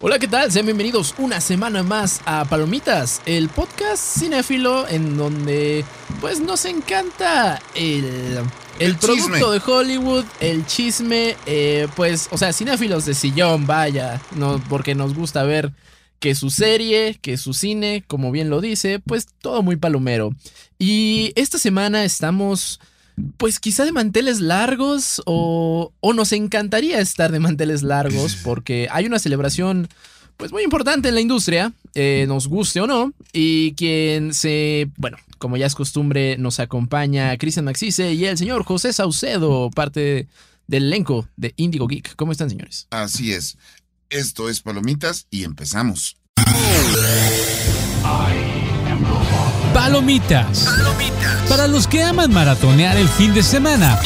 Hola, ¿qué tal? Sean bienvenidos una semana más a Palomitas, el podcast cinéfilo en donde pues nos encanta el, el, El producto chisme. de Hollywood, el chisme, eh, pues, o sea, cinéfilos de sillón, vaya, no, porque nos gusta ver que su serie, que su cine, como bien lo dice, pues todo muy palomero. Y esta semana estamos, pues quizá de manteles largos o, o nos encantaría estar de manteles largos porque hay una celebración, pues muy importante en la industria, eh, nos guste o no, y quien se, bueno, como ya es costumbre, nos acompaña Cristian Maxice y el señor José Saucedo, parte del elenco de Indigo Geek. ¿Cómo están, señores? Así es. Esto es Palomitas y empezamos. Palomitas. Para los que aman maratonear el fin de semana.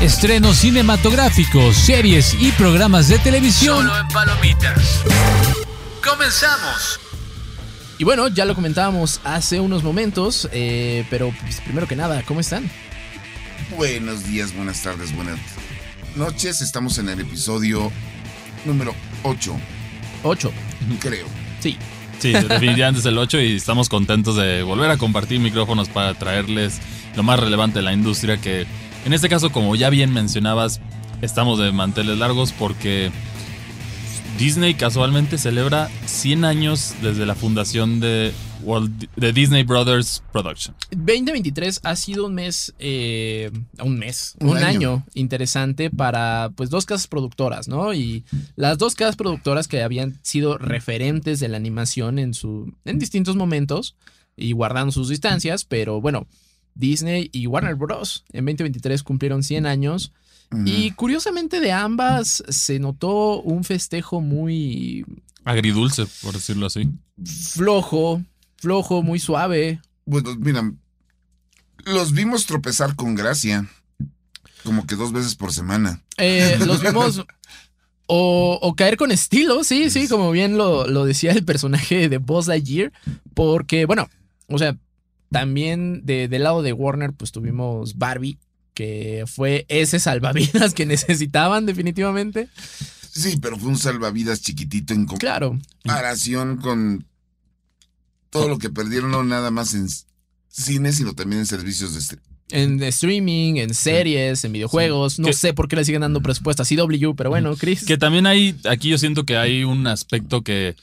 Estrenos cinematográficos, series y programas de televisión. en Palomitas. Comenzamos. Y bueno, ya lo comentábamos hace unos momentos, eh, pero pues, primero que nada, ¿cómo están? Buenos días, buenas tardes, buenas noches. Estamos en el episodio número 8, 8. creo. Sí. Sí, definitivamente es el 8 y estamos contentos de volver a compartir micrófonos para traerles lo más relevante de la industria que en este caso como ya bien mencionabas estamos de manteles largos porque Disney casualmente celebra 100 años desde la fundación de, Walt- de Disney Brothers Production. 2023 ha sido un mes, eh, un mes, un, Un año. año. interesante para pues dos casas productoras, ¿no? Y las dos casas productoras que habían sido referentes de la animación en su, en distintos momentos y guardando sus distancias, pero bueno, Disney y Warner Bros. en 2023 cumplieron 100 años y curiosamente de ambas se notó un festejo muy Agridulce, por decirlo así. flojo, flojo, muy suave. Bueno, mira, los vimos tropezar con gracia. Como que dos veces por semana. Eh, los vimos o, o caer con estilo, sí, sí, como bien lo, lo decía el personaje de Buzz Lightyear, porque, bueno, o sea, también de- del lado de Warner, pues tuvimos Barbie, que fue ese salvavidas que necesitaban definitivamente. Sí, pero fue un salvavidas chiquitito en Claro, comparación con todo lo que perdieron, no nada más en cine, sino también en servicios de este. en streaming, en series, en videojuegos, no Que- sé por qué le siguen dando presupuesto a CW, pero bueno, Chris. Que también hay, aquí yo siento que hay un aspecto que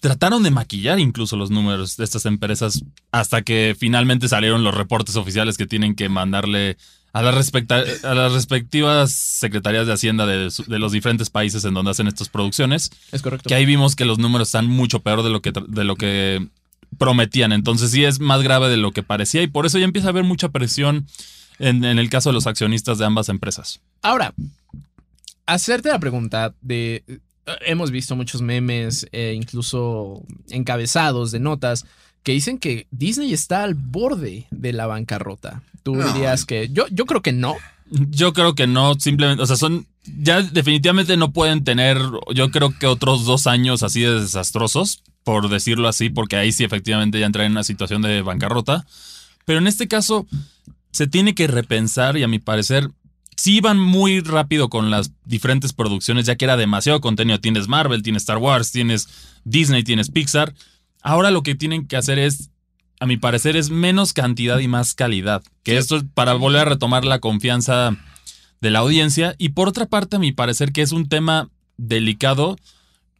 trataron de maquillar incluso los números de estas empresas hasta que finalmente salieron los reportes oficiales que tienen que mandarle a las, respecta- a las respectivas secretarías de Hacienda de, los diferentes países en donde hacen estas producciones, Es correcto. que ahí vimos que los números están mucho peor de lo que, de lo que prometían. Entonces sí es más grave de lo que parecía y por eso ya empieza a haber mucha presión en, en el caso de los accionistas de ambas empresas. Ahora, hacerte la pregunta de... eh, Hemos visto muchos memes, eh, incluso encabezados de notas, que dicen que Disney está al borde de la bancarrota. Tú No. dirías que... Yo, yo creo que no. Yo creo que no, simplemente, o sea, son, ya definitivamente no pueden tener, yo creo que otros dos años así de desastrosos, por decirlo así, porque ahí sí efectivamente ya entran en una situación de bancarrota. Pero en este caso, se tiene que repensar y a mi parecer, sí iban muy rápido con las diferentes producciones, ya que era demasiado contenido. Tienes Marvel, tienes Star Wars, tienes Disney, tienes Pixar. Ahora lo que tienen que hacer es a mi parecer, es menos cantidad y más calidad. Que esto es para volver a retomar la confianza de la audiencia. Y por otra parte, a mi parecer, que es un tema delicado,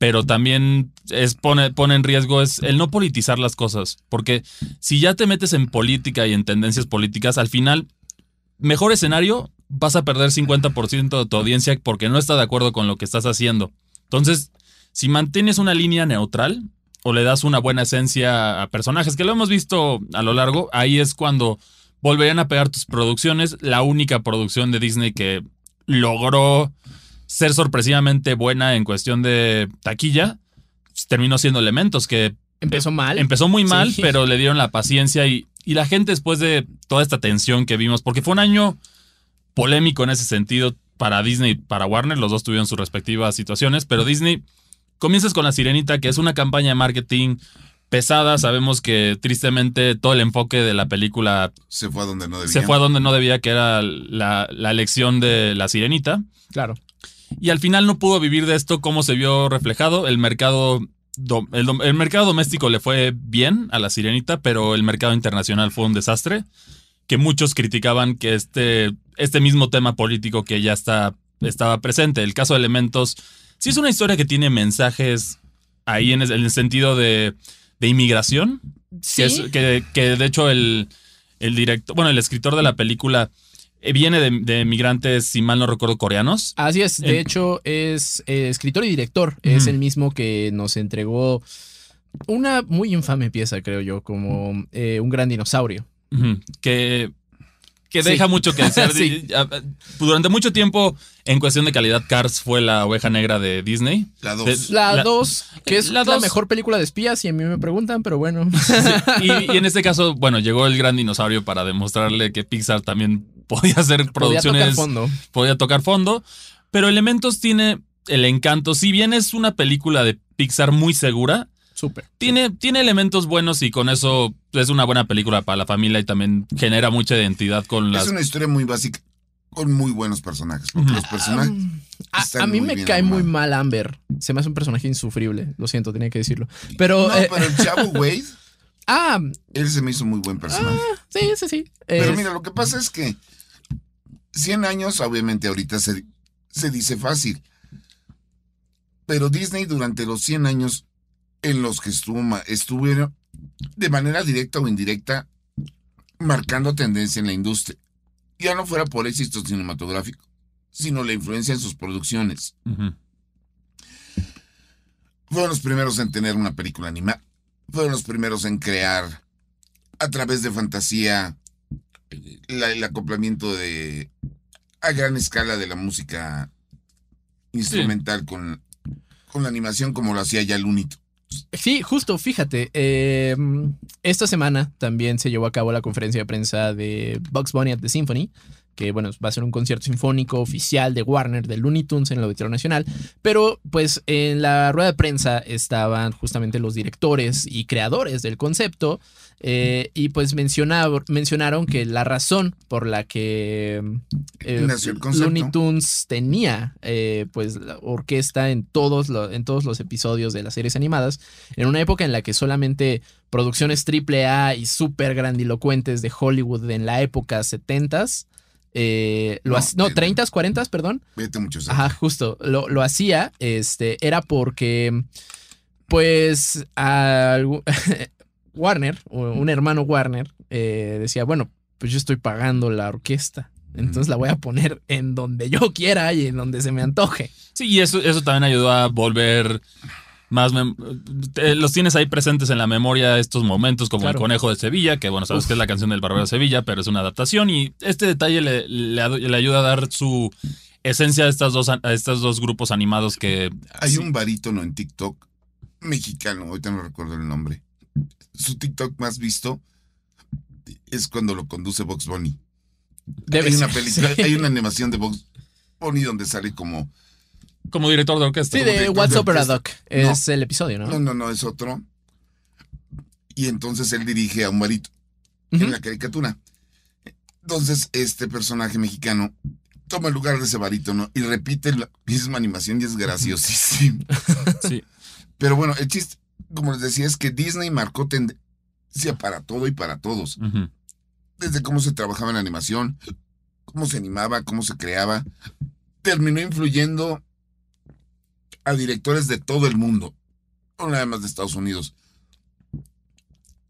pero también pone, pone en riesgo es el no politizar las cosas. Porque si ya te metes en política y en tendencias políticas, al final, mejor escenario, vas a perder 50% de tu audiencia porque no está de acuerdo con lo que estás haciendo. Entonces, si mantienes una línea neutral o le das una buena esencia a personajes, que lo hemos visto a lo largo, ahí es cuando volverían a pegar tus producciones. La única producción de Disney que logró ser sorpresivamente buena en cuestión de taquilla, pues, terminó siendo Elementos, que Empezó mal. empezó muy mal, Sí. pero le dieron la paciencia y, y la gente después de toda esta tensión que vimos, porque fue un año polémico en ese sentido para Disney y para Warner, los dos tuvieron sus respectivas situaciones, pero Disney, comienzas con La Sirenita, que es una campaña de marketing pesada, sabemos que tristemente todo el enfoque de la película Se fue a donde no debía. se fue a donde no debía, que era la, la elección de La Sirenita. Claro. Y al final no pudo vivir de esto, como se vio reflejado. El mercado, do- el, mercado doméstico le fue bien a la sirenita, pero el mercado internacional fue un desastre. Que muchos criticaban que este, este mismo tema político que ya está, estaba presente. El caso de Elementos, sí es una historia que tiene mensajes ahí en, el sentido de, de inmigración. Sí. Que, es- que- que de hecho el, el director, bueno, el escritor de la película viene de, de migrantes, si mal no recuerdo, coreanos. Así es, de hecho es eh, escritor y director, es el mismo que nos entregó una muy infame pieza, creo yo, como eh, un gran dinosaurio. Que, que Sí. deja mucho que desear. Sí. Durante mucho tiempo, en cuestión de calidad, Cars fue la oveja negra de Disney. La De- 2. La La- 2, que es la la, dos- mejor película de espías, y a mí me preguntan, pero bueno. Y, y en este caso, bueno, llegó el gran dinosaurio para demostrarle que Pixar también podía hacer Podía tocar producciones fondo. podía tocar fondo. Pero Elementos tiene el encanto. Si bien es una película de Pixar muy segura, Súper. tiene, tiene elementos buenos y con eso es una buena película para la familia y también genera mucha identidad con las. Es una historia muy básica con muy buenos personajes. Porque los personajes. A, Están a mí me cae muy mal Amber. Se me hace un personaje insufrible. Lo siento, tenía que decirlo. Pero. No, eh, pero el chavo Wade, ah, él se me hizo muy buen personaje. sí, sí, sí. Pero mira, lo que pasa es que 100 años, obviamente, ahorita se, se dice fácil. Pero Disney durante los 100 años en los que estuvo, estuvieron de manera directa o indirecta marcando tendencia en la industria. Ya no fuera por éxito cinematográfico, sino la influencia en sus producciones. Fueron los primeros en tener una película animada. Fueron los primeros en crear a través de fantasía la- el acoplamiento de a gran escala de la música instrumental con, con la animación como lo hacía ya Lunito. Sí, justo, fíjate. eh, esta semana también se llevó a cabo la conferencia de prensa de Bugs Bunny at the Symphony, que bueno, va a ser un concierto sinfónico oficial de Warner, de Looney Tunes en el Auditorio Nacional. Pero pues en la rueda de prensa estaban justamente los directores y creadores del concepto. eh, y pues mencionaron que la razón por la que eh. Looney Tunes tenía eh, pues la orquesta en todos, lo- en todos los episodios de las series animadas, en una época en la que solamente producciones triple A y súper grandilocuentes de Hollywood en la época 70s, eh, lo No, hac- no, eh, 30s, 40s, perdón, Vete muchos Ajá, justo. Lo, lo hacía, este, era porque, pues, algu- Warner, un hermano Warner, eh, decía, bueno, pues yo estoy pagando la orquesta. Entonces la voy a poner en donde yo quiera y en donde se me antoje. Sí, y eso, eso también ayudó a volver más. los tienes ahí presentes en la memoria estos momentos, como Claro. el conejo de Sevilla, que bueno, sabes Uf. que es la canción del Barbero de Sevilla, pero es una adaptación. Y este detalle le, le adu- le ayuda a dar su esencia a, estas dos, a estos dos grupos animados que. Hay sí, un barítono en TikTok mexicano, ahorita no recuerdo el nombre. Su TikTok más visto es cuando lo conduce Box Bunny. Debe hay una ser, película, sí. hay una animación de Box Bunny donde sale como como director de orquesta. Sí, de What's Opera. Doc. Es el episodio, ¿no? No, no, no, es otro. Y entonces él dirige a un barito Ujú. en la caricatura. Entonces, este personaje mexicano toma el lugar de ese barítono y repite la misma animación y es graciosísimo. Sí. Pero bueno, el chiste, como les decía, es que Disney marcó tendencia para todo y para todos. Desde cómo se trabajaba en animación, cómo se animaba, cómo se creaba. Terminó influyendo a directores de todo el mundo, no nada más de Estados Unidos.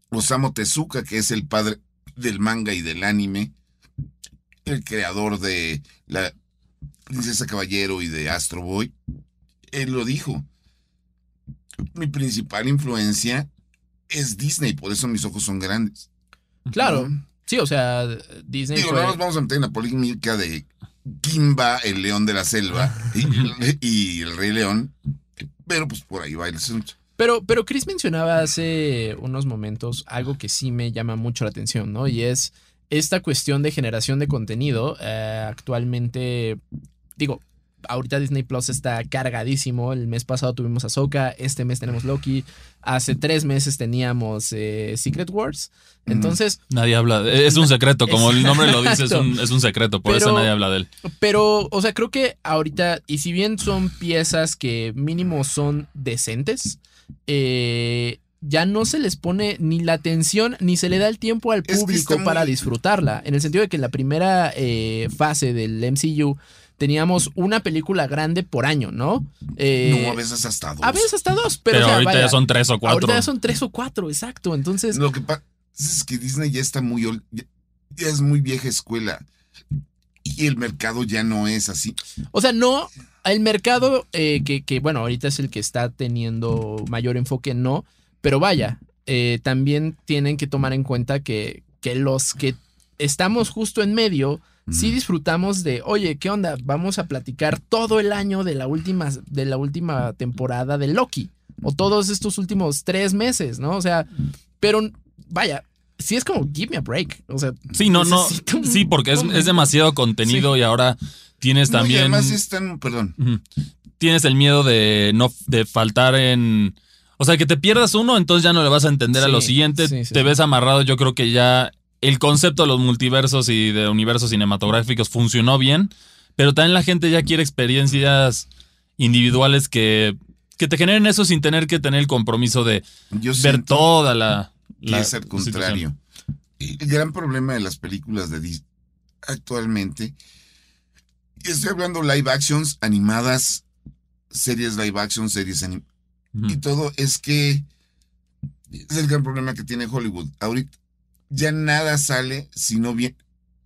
Osamu Tezuka, que es el padre del manga y del anime, el creador de la Princesa Caballero y de Astro Boy, él lo dijo. Mi principal influencia es Disney, por eso mis ojos son grandes. Claro. ¿No? Sí, o sea, Disney Digo, fue- no nos vamos a meter en la polémica de Kimba, el león de la selva, y, y el rey león, pero pues por ahí va el asunto. Pero, pero Chris mencionaba hace unos momentos algo que sí me llama mucho la atención, ¿no? Y es esta cuestión de generación de contenido. eh, actualmente, digo, ahorita Disney Plus está cargadísimo. El mes pasado tuvimos Ahsoka, este mes tenemos Loki, hace tres meses teníamos eh, Secret Wars. Entonces, Nadie habla. de- Es un secreto, como el nombre lo dice, es un, es un secreto, por eso nadie habla de él. pero, o sea, creo que ahorita, y si bien son piezas que mínimo son decentes, eh, ya no se les pone ni la atención ni se le da el tiempo al Es que público muy- para disfrutarla. En el sentido de que en la primera eh, fase del MCU teníamos una película grande por año, ¿no? Eh, no, a veces hasta dos. a veces hasta dos, pero, Pero, o sea, ahorita vaya, ya son tres o cuatro. Ahorita ya son tres o cuatro, exacto. Entonces, Lo que pasa es que Disney ya está muy. ol- Ya, ya es muy vieja escuela. Y el mercado ya no es así. O sea, no, el mercado eh, que, que, bueno, ahorita es el que está teniendo mayor enfoque, no, pero vaya, eh, también tienen que tomar en cuenta que, que los que estamos justo en medio, sí disfrutamos de, oye, ¿qué onda? Vamos a platicar todo el año de la última, de la última temporada de Loki, o todos estos últimos tres meses, ¿no? O sea, pero vaya, sí es como, give me a break, o sea, Sí, no, no. un- Sí, porque es, es demasiado contenido y ahora tienes No, y también. además están. Perdón. Tienes el miedo de no de faltar en. O sea, que te pierdas uno, entonces ya no le vas a entender a lo siguiente. sí, sí, te ves amarrado. Yo creo que ya el concepto de los multiversos y de universos cinematográficos funcionó bien. Pero también la gente ya quiere experiencias individuales que, que te generen eso sin tener que tener el compromiso de Yo ver toda la. que la es al situación. contrario. El gran problema de las películas de Disney actualmente. Estoy hablando live actions, animadas, series live action, series animadas. Y todo es que es el gran problema que tiene Hollywood. Ahorita ya nada sale sino bien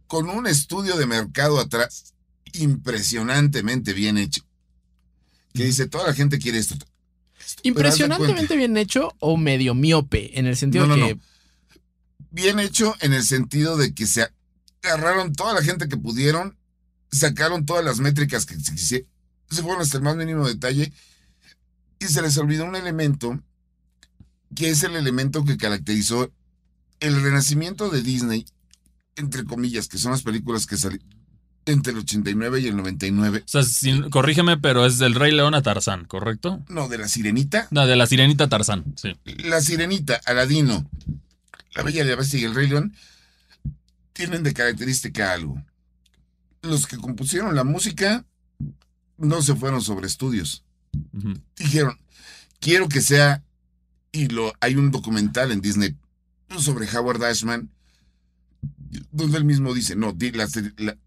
con un estudio de mercado atrás impresionantemente bien hecho. Que dice, toda la gente quiere esto. Impresionantemente bien hecho o medio miope, en el sentido No, no, que no. Bien hecho en el sentido de que se agarraron toda la gente que pudieron, sacaron todas las métricas que se quisieron, se fueron hasta el más mínimo detalle y se les olvidó un elemento que es el elemento que caracterizó el renacimiento de Disney, entre comillas, que son las películas que salieron entre el 89 y el 99. O sea, sin- corrígeme, pero es del Rey León a Tarzán, ¿correcto? No, de la Sirenita. No, de la Sirenita a Tarzán, sí. La Sirenita, Aladino, La Bella y la Bestia y el Rey León tienen de característica algo. Los que compusieron la música no se fueron sobre estudios. Dijeron, quiero que sea, y lo hay un documental en Disney sobre Howard Ashman, donde él mismo dice, no, la, la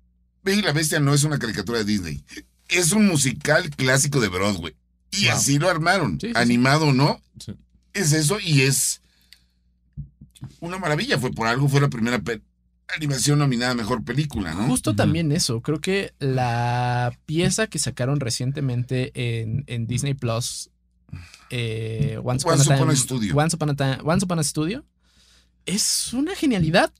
Bella y la Bestia no es una caricatura de Disney, es un musical clásico de Broadway. Y Wow. así lo armaron, Sí, sí, sí. animado o no, Sí. es eso y es una maravilla. Fue por algo, fue la primera animación nominada a mejor película, ¿no? justo también eso, creo que la pieza que sacaron recientemente en, en Disney Plus, eh, Once, Upon, Once a Upon a Time- Studio. Once Upon a Time- Once Upon a Studio, es una genialidad.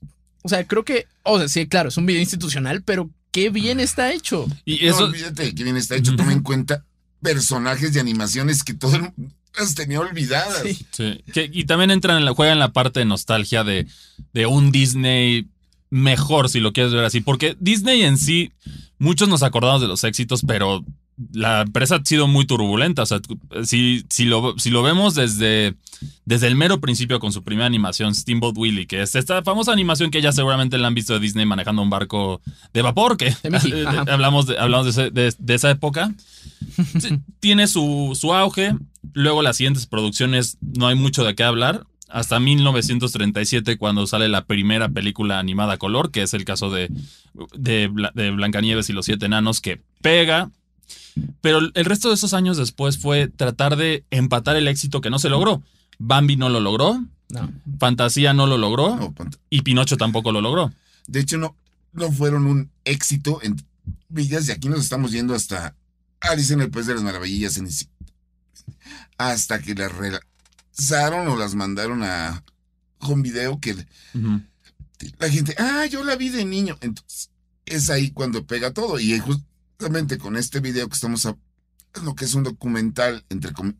O sea, creo que, o sea, sí, claro, es un video institucional, pero qué bien está hecho. Y No eso, olvídate de que bien está hecho. Toma en cuenta personajes de animaciones que todo el mundo las tenía olvidadas. Sí. Sí, que- y también entra en la, juega en la parte de nostalgia de, de un Disney mejor, si lo quieres ver así. Porque Disney en sí, muchos nos acordamos de los éxitos, pero la empresa ha sido muy turbulenta. O sea, si, si, lo, si lo vemos desde, desde el mero principio con su primera animación, Steamboat Willie, que es esta famosa animación que ya seguramente la han visto de Disney manejando un barco de vapor, que De eh, hablamos, de, hablamos de, ese- de- de esa época. Tiene su, su auge. Luego las siguientes producciones no hay mucho de qué hablar. Hasta 1937 cuando sale la primera película animada a color, que es el caso de, de, de Blancanieves y los siete enanos, que pega. Pero el resto de esos años después fue tratar de empatar el éxito que no se logró. Bambi no lo logró, No. Fantasía no lo logró No, y Pinocho tampoco lo logró. de hecho, no, no fueron un éxito en villas y aquí nos estamos yendo hasta Alice en el País de las Maravillas en hasta que las relanzaron o las mandaron a home video que la gente, ah, yo la vi de niño. Entonces, es ahí cuando pega todo. Y justamente con este video que estamos a lo que es un documental entre com-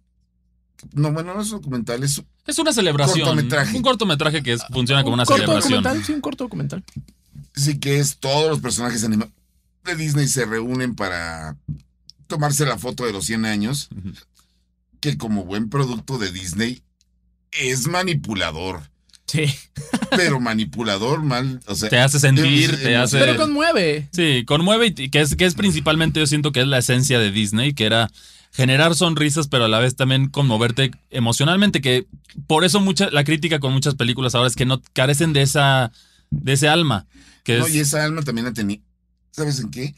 no, bueno, no es un documental, es Es una celebración. Cortometraje. Un cortometraje que es- funciona como Un una corto celebración. documental, sí, un corto documental. sí que es todos los personajes animados de Disney se reúnen para tomarse la foto de los 100 años, Ujú. que como buen producto de Disney es manipulador. Sí. Pero manipulador mal, o sea, Te hace sentir, te hace... Pero conmueve. Sí, conmueve y que es, que es principalmente, yo siento que es la esencia de Disney, que era generar sonrisas, pero a la vez también conmoverte emocionalmente, que por eso mucha, la crítica con muchas películas ahora es que no carecen de esa, de ese alma. Que No, es, y esa alma también la tenía. ¿Sabes en qué?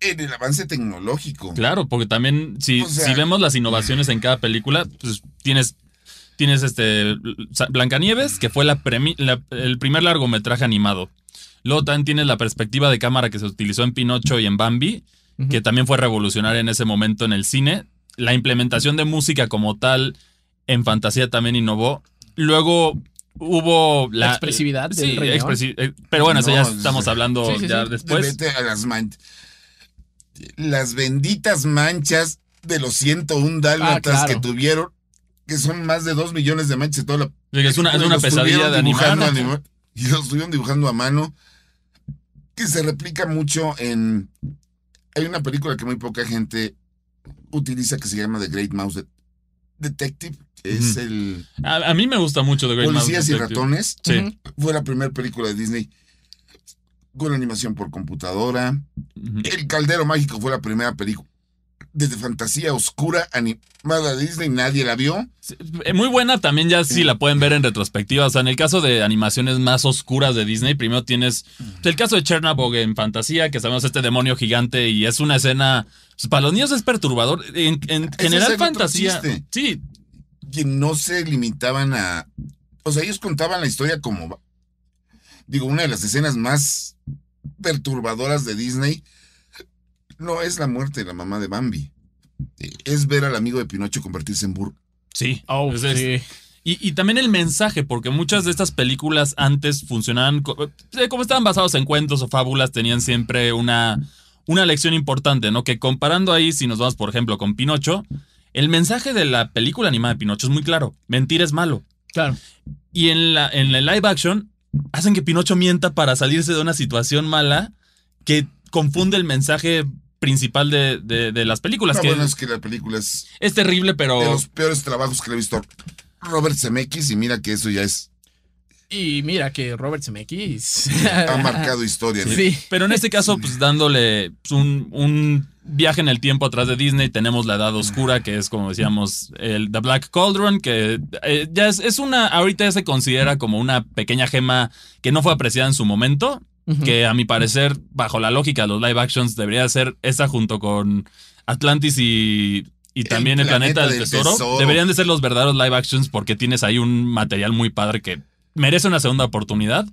En el avance tecnológico. Claro, porque también si, O sea- si vemos las innovaciones en cada película, pues tienes, tienes este Blancanieves, que fue la premi- la- el primer largometraje animado. Luego también tienes la perspectiva de cámara que se utilizó en Pinocho y en Bambi, Que también fue revolucionaria en ese momento en el cine. La implementación de música como tal en fantasía también innovó. Luego hubo la, La expresividad del Sí, Rey León. expresi- eh, pero bueno, eso ya estamos hablando Sí, sí, ya sí. después. Vete a las Las benditas manchas de los 101 dálmatas Ah, claro. que tuvieron, que son más de 2 millones de manchas. Toda la Es una, es una pesadilla estuvieron de animar. Y los estuvieron dibujando a mano. Que se replica mucho en. Hay una película que muy poca gente utiliza que se llama The Great Mouse De- Detective. que Es el A, a mí me gusta mucho The Great Mouse Policías y Detective. Ratones. Sí. Fue la primera película de Disney con animación por computadora. El Caldero Mágico fue la primera película de fantasía oscura animada de Disney. Nadie la vio. Sí, eh, Muy buena también ya si la pueden ver en retrospectiva. O sea, en el caso de animaciones más oscuras de Disney, primero tienes el caso de Chernabog en fantasía, que sabemos este demonio gigante y es una escena... pues, para los niños es perturbador. En, en general fantasía... Sí, que no se limitaban a. O sea, ellos contaban la historia como. Digo, una de las escenas más perturbadoras de Disney no es la muerte de la mamá de Bambi. Es ver al amigo de Pinocho convertirse en burro. sí. Oh, Es- sí. Y, y también el mensaje, porque muchas de estas películas antes funcionaban, eh, como estaban basados en cuentos o fábulas, tenían siempre una, una lección importante, ¿no? Que comparando ahí, si nos vamos, por ejemplo, con Pinocho, el mensaje de la película animada de Pinocho es muy claro. Mentir es malo. Claro. Y en, la, en el live action, hacen que Pinocho mienta para salirse de una situación mala que confunde el mensaje principal de, de- de las películas. No, que bueno, es que la película es es terrible, pero... de los peores trabajos que le he visto Robert Zemeckis y mira que eso ya es Y mira que Robert Zemeckis ha marcado historia. ¿no? Sí. Pero en este caso, pues dándole pues, un, un viaje en el tiempo atrás de Disney, tenemos la Edad Oscura, que es como decíamos, el The Black Cauldron, que eh, ya es, es una, ahorita ya se considera como una pequeña gema que no fue apreciada en su momento, Que a mi parecer, bajo la lógica de los live actions, debería ser esa junto con Atlantis y... Y también el planeta, planeta del, del tesoro, tesoro. deberían de ser los verdaderos live actions porque tienes ahí un material muy padre que merece una segunda oportunidad.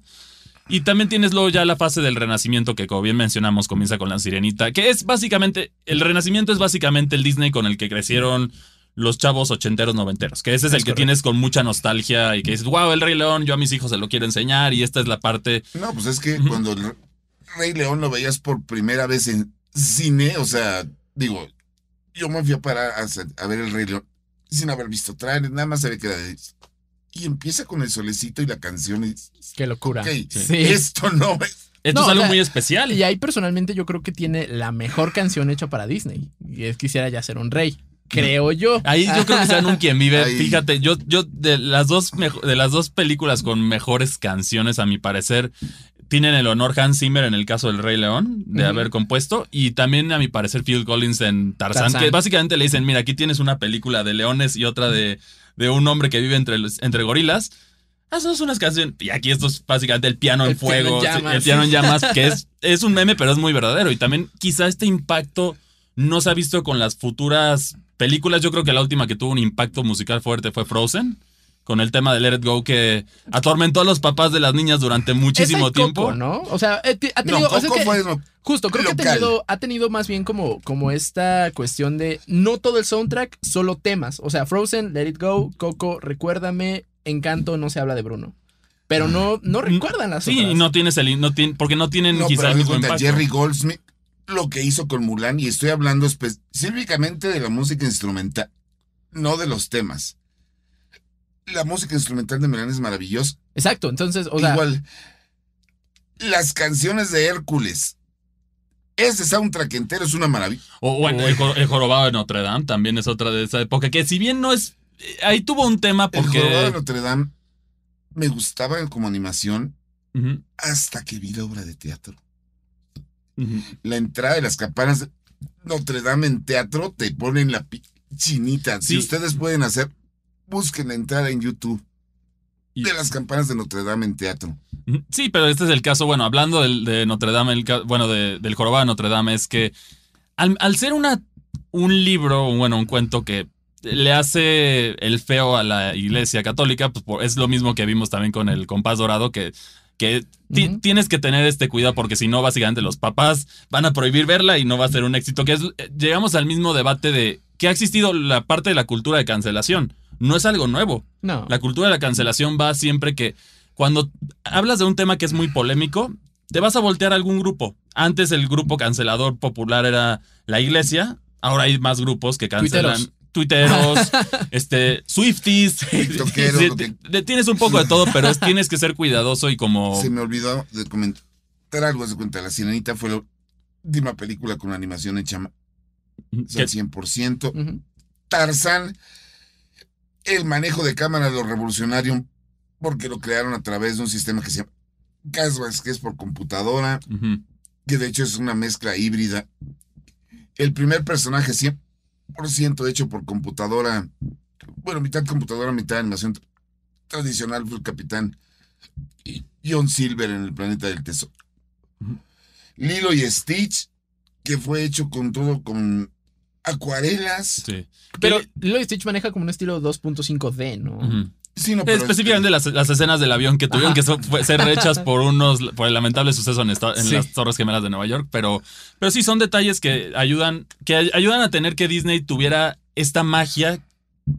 Y también tienes luego ya la fase del renacimiento que como bien mencionamos comienza con la sirenita, que es básicamente, el renacimiento es básicamente el Disney con el que crecieron los chavos ochenteros noventeros, que ese es, Es el que tienes con mucha nostalgia y que dices, wow, el Rey León, yo a mis hijos se lo quiero enseñar y esta es la parte... No, pues es que cuando el Rey León lo veías por primera vez en cine, o sea, digo, yo me fui a parar a, ver el Rey León sin haber visto trailer, nada más sabía que era de... Y empieza con el solecito y la canción y Qué locura. Sí. esto no es... Esto No, es algo o sea, muy especial. Y ahí personalmente yo creo que tiene la mejor canción hecha para Disney. Y es Quisiera ya ser un rey. Creo yo. Ahí yo creo que sean un quien vive. Ahí. Fíjate, yo, yo de las dos de las dos películas con mejores canciones, a mi parecer, tienen el honor Hans Zimmer en el caso del Rey León de haber compuesto. Y también, a mi parecer, Phil Collins en Tarzán, Tarzán. que básicamente le dicen: Mira, aquí tienes una película de leones y otra de, de un hombre que vive entre, entre gorilas. Haznos unas canciones. Y aquí esto es básicamente el piano El en piano en fuego, llamas. el piano en llamas, que es, es un meme, pero es muy verdadero. Y también, quizá este impacto no se ha visto con las futuras películas. Yo creo que la última que tuvo un impacto musical fuerte fue Frozen, con el tema de Let It Go que atormentó a los papás de las niñas durante muchísimo tiempo. Coco, ¿no? O sea, eh, ha tenido. No, o sea, Coco que- fue... no, Justo, creo que ha tenido, ha tenido más bien como, como esta cuestión de no todo el soundtrack, solo temas. O sea, Frozen, Let It Go, Coco, Recuérdame, Encanto, no se habla de Bruno. Pero no, no recuerdan las Sí, otras. y no tienes el, no tiene, porque no tienen No, quizá pero el mismo impacto. Jerry Goldsmith, lo que hizo con Mulan, y estoy hablando específicamente de la música instrumental, no de los temas. La música instrumental de Mulan es maravillosa. Exacto, entonces, o sea, Igual, las canciones de Hércules Ese soundtrack entero es una maravilla. O bueno, el, jor- el jorobado de Notre Dame también es otra de esa época, que si bien no es... eh, Ahí tuvo un tema El jorobado de porque... Notre Dame me gustaba como animación hasta que vi la obra de teatro. La entrada de las campanas de Notre Dame en teatro te ponen la chinita. Si ustedes pueden hacer, busquen la entrada en YouTube Y- de las campanas de Notre Dame en teatro. Sí, pero este es el caso, bueno, hablando del, de Notre Dame, el, bueno, de- del jorobado de Notre Dame, es que al, al ser una, un libro, bueno, un cuento que le hace el feo a la iglesia católica, pues por- es lo mismo que vimos también con el compás dorado, que, que tienes que tener este cuidado porque si no, básicamente los papás van a prohibir verla y no va a ser un éxito, que es, llegamos al mismo debate de que ha existido la parte de la cultura de cancelación. No es algo nuevo. No. La cultura de la cancelación va siempre que cuando hablas de un tema que es muy polémico, te vas a voltear a algún grupo. Antes el grupo cancelador popular era la iglesia, ahora hay más grupos que cancelan. Tuiteros, este, Swifties. TikTokeros, Sí, lo que- te- te- tienes un poco de todo, pero es- tienes que ser cuidadoso y como. Se me olvidó de comentar algo de cuenta. La Sirenita fue la última película con animación hecha al 100%. Ujú. Tarzán, el manejo de cámara de los revolucionarios, porque lo crearon a través de un sistema que se llama Casbah, que es por computadora, que de hecho es una mezcla híbrida. El primer personaje 100% hecho por computadora, bueno, mitad computadora, mitad animación tra- tradicional, fue el capitán John Silver en el planeta del tesoro. Lilo y Stitch, que fue hecho con todo, con acuarelas. Sí. Pero. Lilo y Stitch maneja como un estilo 2.5D, ¿no? Sí, no, pero Específicamente las, las escenas del avión que tuvieron Ajá. que ser hechas por unos por el lamentable suceso en, esta- en Sí. las Torres Gemelas de Nueva York, pero, pero sí son detalles que ayudan que ay- ayudan a tener que Disney tuviera esta magia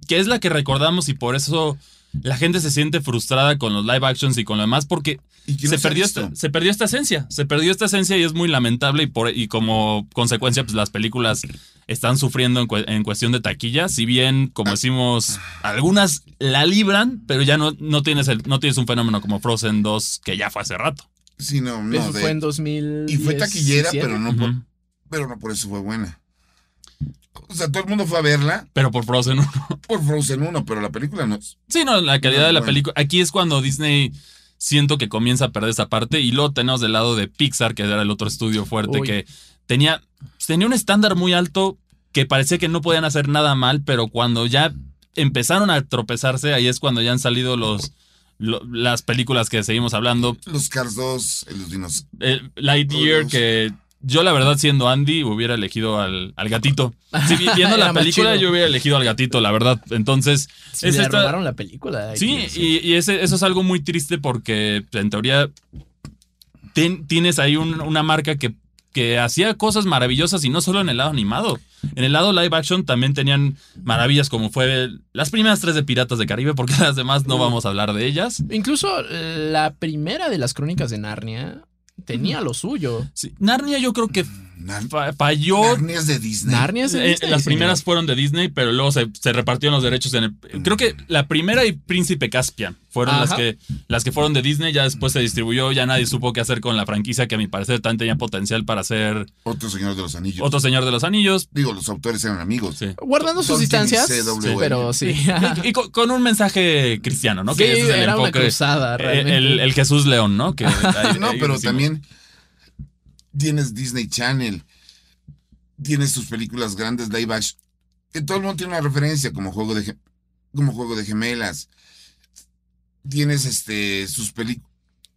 que es la que recordamos y por eso la gente se siente frustrada con los live actions y con lo demás porque ¿Y quién se perdió, esta, se perdió esta esencia, se perdió esta esencia y es muy lamentable y, por, y como consecuencia pues las películas están sufriendo en, en cuestión de taquilla, si bien como decimos algunas la libran, pero ya no, no, tienes el, no tienes un fenómeno como Frozen 2 que ya fue hace rato. Sí, no, no. Eso de- fue en 2000. y fue taquillera, pero no, por, pero no por eso fue buena. O sea, todo el mundo fue a verla Pero por Frozen 1. por Frozen 1, pero la película no. Sí, no, la calidad No, de la bueno. película. Aquí es cuando Disney siento que comienza a perder esa parte. Y luego tenemos del lado de Pixar, que era el otro estudio fuerte, Uy. que tenía, tenía un estándar muy alto que parecía que no podían hacer nada mal, pero cuando ya empezaron a tropezarse, ahí es cuando ya han salido los, lo- las películas que seguimos hablando. Los Cars 2, los dinosaurios. El Lightyear, que yo la verdad siendo Andy hubiera elegido al, al gatito. Sí, vi- viendo la película yo hubiera elegido al gatito, la verdad. Entonces... Sí, es le esta- robaron la película. Sí, y, y ese- eso es algo muy triste porque en teoría ten- tienes ahí un- una marca que, que hacía cosas maravillosas y no solo en el lado animado. En el lado live action también tenían maravillas como fue las primeras tres de Piratas de Caribe, porque las demás no vamos a hablar de ellas. Incluso eh, la primera de las crónicas de Narnia tenía lo suyo. Sí, Narnia yo creo que Nar- fa- falló. Narnia es de Disney. Narnia es de Eh, Disney, las señor. primeras fueron de Disney, pero luego se, se repartieron los derechos en el. Creo que la primera y Príncipe Caspian fueron las que, las que fueron de Disney. Ya después se distribuyó, ya nadie supo qué hacer con la franquicia, que a mi parecer también tenía potencial para ser Otro Señor de los Anillos. otro Señor de los Anillos. Digo, los autores eran amigos. Sí. Guardando sus distancias, pero sí. Y, y con, con un mensaje cristiano, ¿no? Sí, ese es el era una enfoque, cruzada, eh, realmente. El, el Jesús León, ¿no? Que ahí- No, ahí pero decimos. también tienes Disney Channel, tienes tus películas grandes live action, que todo el mundo tiene una referencia como juego de como juego de gemelas. Tienes este sus películas,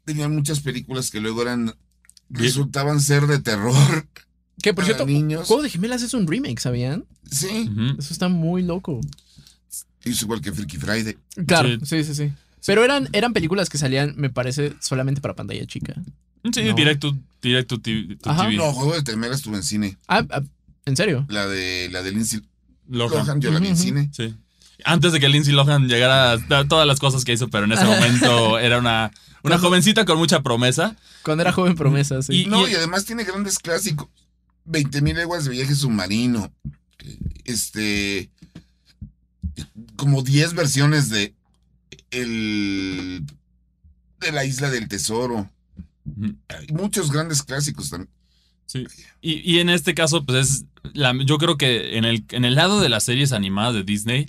tenían muchas películas que luego eran resultaban ser de terror que por cierto, niños. Juego de Gemelas es un remake, ¿sabían? Sí. Eso está muy loco. es igual que Freaky Friday. Claro, Sí. sí, sí, sí. Pero eran, eran películas que salían, me parece, solamente para pantalla chica. Sí, No. directo, directo TV. Ajá. TV. No, juego de gemelas estuvo en cine. Ah, ah, ¿en serio? La de la de Lindsay Lohan. Lohan, yo la vi en cine. Sí. Antes de que Lindsay Lohan llegara a todas las cosas que hizo, pero en ese momento era una, una jovencita con mucha promesa. Cuando era joven promesa, sí. Y- No, y además tiene grandes clásicos. 20.000 leguas de viaje submarino. Este. Como 10 versiones de. El. De la isla del tesoro. Hay muchos grandes clásicos también. Sí. Y, y en este caso, pues es. La, yo creo que en el, en el lado de las series animadas de Disney,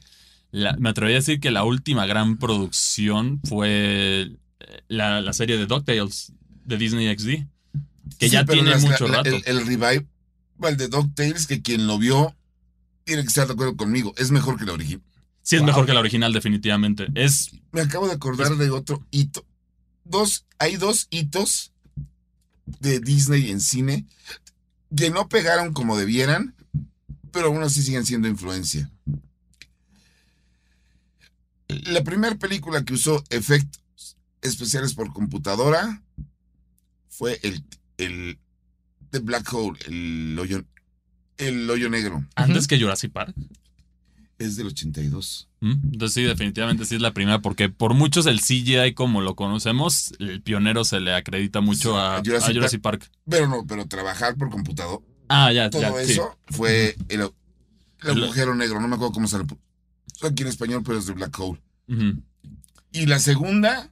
la- me atrevería a decir que la última gran producción fue la, la serie de DuckTales de Disney XD. Que Sí, ya tiene las- mucho rato. El, el revival de DuckTales, que quien lo vio tiene que estar de acuerdo conmigo, es mejor que la original. Sí, es Wow. mejor que la original, definitivamente. Es. Me acabo de acordar de otro hito. Dos, hay dos hitos de Disney en cine que no pegaron como debieran, pero aún así siguen siendo influencia. La primera película que usó efectos especiales por computadora fue el, el The Black Hole, el hoyo, el hoyo negro. Antes que Jurassic Park. Es del 82. ¿Mm? Entonces sí, definitivamente sí es la primera, porque por muchos el CGI como lo conocemos, el pionero se le acredita mucho Sí, a, Jurassic a Jurassic Park. Pero no, pero trabajar por computadora. Ah, ya, todo ya, sí. eso fue el, el El- agujero negro, no me acuerdo cómo se le puso aquí en español, pero es de Black Hole. Y la segunda,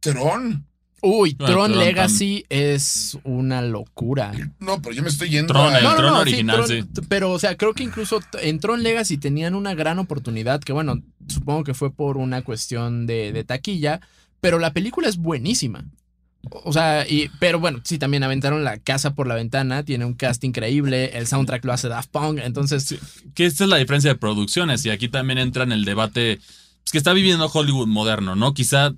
Tron. Uy, Bueno, Tron Tron Legacy es una locura. No, pero yo me estoy yendo Tron, a- el No, no, Tron no, original, Tron- sí. Pero, o sea, creo que incluso en Tron Legacy tenían una gran oportunidad, que bueno, supongo que fue por una cuestión de, de taquilla, pero la película es buenísima. O sea, y, pero bueno, sí, también aventaron la casa por la ventana, tiene un cast increíble, el soundtrack lo hace Daft Punk, entonces, Que esta es la diferencia de producciones y aquí también entra en el debate pues, que está viviendo Hollywood moderno, ¿no? Quizá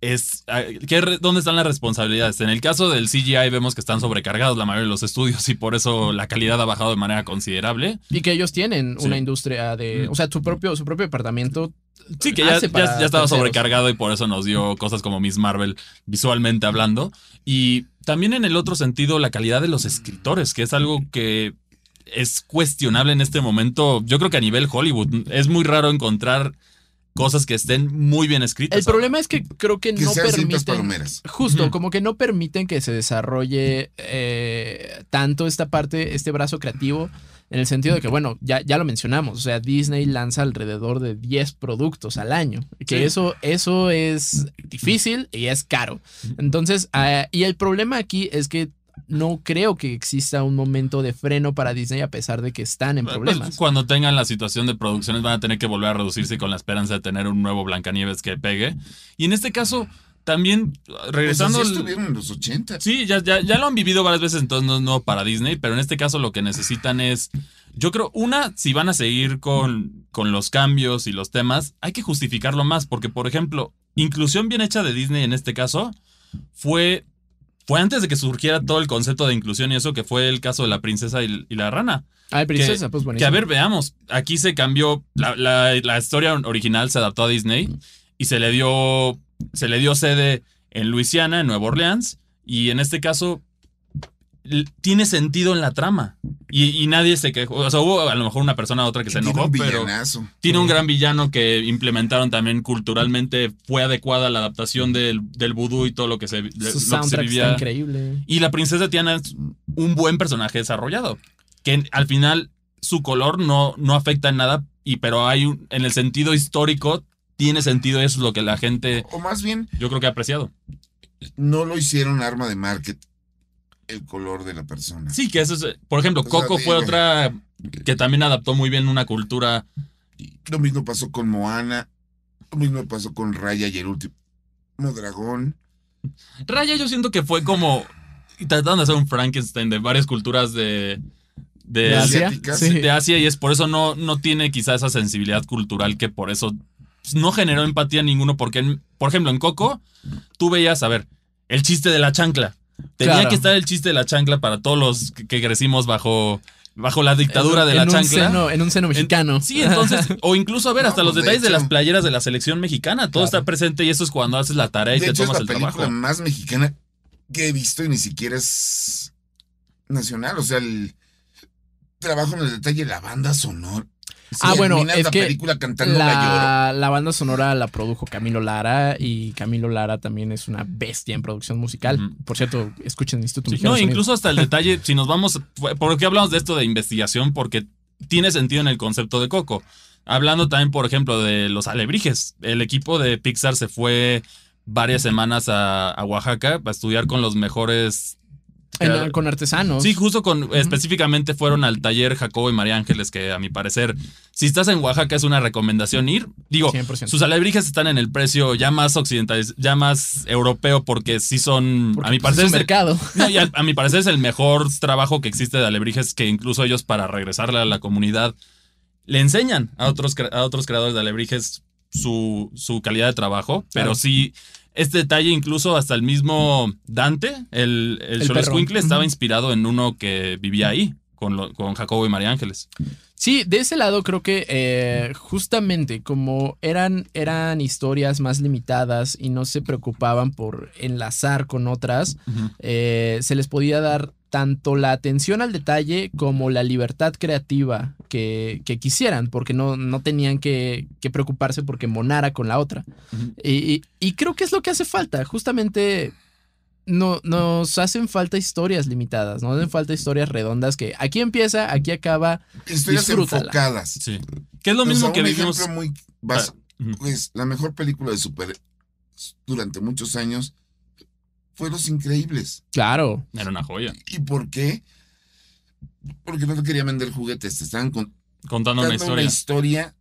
es... ah, ¿qué re- ¿Dónde están las responsabilidades? En el caso del CGI vemos que están sobrecargados la mayoría de los estudios y por eso la calidad ha bajado de manera considerable. y que ellos tienen Sí. una industria de, Mm. o sea, su propio, su propio departamento. Sí, que ya, ya- estaba sobrecargado y por eso nos dio cosas como Miss Marvel visualmente hablando. Y también en el otro sentido, la calidad de los escritores, que es algo que es cuestionable en este momento. Yo creo que a nivel Hollywood es muy raro encontrar cosas que estén muy bien escritas. El problema es que creo que, que no permiten. palomeras. Justo, Ujú. como que no permiten que se desarrolle eh, tanto esta parte, este brazo creativo, en el sentido de que, bueno, ya, ya lo mencionamos, o sea, Disney lanza alrededor de 10 productos al año, que Sí. eso, eso es difícil y es caro. Entonces, ah, y el problema aquí es que no creo que exista un momento de freno para Disney a pesar de que están en Pues, problemas. cuando tengan la situación de producciones van a tener que volver a reducirse con la esperanza de tener un nuevo Blancanieves que pegue. Y en este caso, también, regresando... Pues así al- estuvieron en los 80. Sí, ya, ya, ya lo han vivido varias veces, entonces no, no para Disney, pero en este caso lo que necesitan es, yo creo, una, si van a seguir con, con los cambios y los temas, hay que justificarlo más, porque por ejemplo, inclusión bien hecha de Disney en este caso fue, fue antes de que surgiera todo el concepto de inclusión y eso, que fue el caso de la princesa y, y la rana. Ay, princesa, pues Que buenísimo. a ver, veamos, aquí se cambió, la, la- la historia original se adaptó a Disney y se le dio, se le dio sede en Luisiana, en Nueva Orleans, y en este caso tiene sentido en la trama. Y, y nadie se quejó, o sea, hubo a lo mejor una persona u otra que se Tiene enojó, un pero villanazo. tiene un gran villano que implementaron también culturalmente, fue adecuada la adaptación del, del vudú y todo lo que se, de- Su lo que se está vivía. increíble. Y la princesa Tiana es un buen personaje desarrollado. Que al final su color no, no afecta en nada, y, pero hay un- en el sentido histórico tiene sentido eso es lo que la gente O más bien, yo creo que ha apreciado. no lo hicieron arma de market el color de la persona. Sí, que eso es, por ejemplo, O sea, Coco fue otra que también adaptó muy bien una cultura. Lo mismo pasó con Moana. Lo mismo pasó con Raya y el último dragón. Raya yo siento que fue como tratando de hacer un Frankenstein de varias culturas de de, ¿De Asia? Sí. de Asia y es por eso no, no tiene quizá esa sensibilidad cultural que por eso pues, no generó empatía ninguno porque, en- por ejemplo, en Coco tú veías, a ver, el chiste de la chancla. Tenía Claro. que estar el chiste de la chancla para todos los que, que crecimos bajo, bajo la dictadura de la en un chancla. seno- en un seno mexicano. Sí, entonces, o incluso a ver, No, hasta los de detalles de, las playeras de la selección mexicana, todo Claro. está presente y eso es cuando haces la tarea y De te hecho, es tomas la el película trabajo. más mexicana que he visto y ni siquiera es nacional. O sea, el trabajo en el detalle, la banda sonora. Ah, bueno, es la que película cantando la, banda sonora la produjo Camilo Lara y Camilo Lara también es una bestia en producción musical. Por cierto, escuchen el Instituto Sí, no, incluso hasta el detalle, si nos vamos, ¿por qué hablamos de esto de investigación? Porque tiene sentido en el concepto de Coco. Hablando también, por ejemplo, de los alebrijes. El equipo de Pixar se fue varias semanas a, a Oaxaca para estudiar con los mejores En- con artesanos. Sí, justo con específicamente fueron al taller Jacobo y María Ángeles, que a mi parecer, si estás en Oaxaca es una recomendación ir. Digo, 100%. sus alebrijes están en el precio ya más occidental, ya más europeo, porque sí son, Porque, a mi pues, parecer, es el- mercado. no, y a, a mi parecer es el mejor trabajo que existe de alebrijes que incluso ellos para regresarle a la comunidad le enseñan a otros, a otros creadores de alebrijes su, su calidad de trabajo, pero Claro. sí, este detalle incluso hasta el mismo Dante, el, el, El estaba inspirado en uno que vivía ahí, con, lo- con Jacobo y María Ángeles. Sí, de ese lado creo que eh, justamente como eran, eran historias más limitadas y no se preocupaban por enlazar con otras, eh, se les podía dar tanto la atención al detalle como la libertad creativa que, que quisieran, porque no, no tenían que, que preocuparse porque monara con la otra. Y- y creo que es lo que hace falta, justamente no, nos hacen falta historias limitadas, nos hacen falta historias redondas que aquí empieza, aquí acaba. Historias Disfrútala. enfocadas. Sí. Que es lo O sea, mismo que un vivimos. ejemplo muy bas- Ah, ujú. pues, la mejor película de super durante muchos años fue Los Increíbles. Claro, Era una joya. ¿Y por qué? Porque no te querían vender juguetes, te estaban contando Contando una una historia. historia.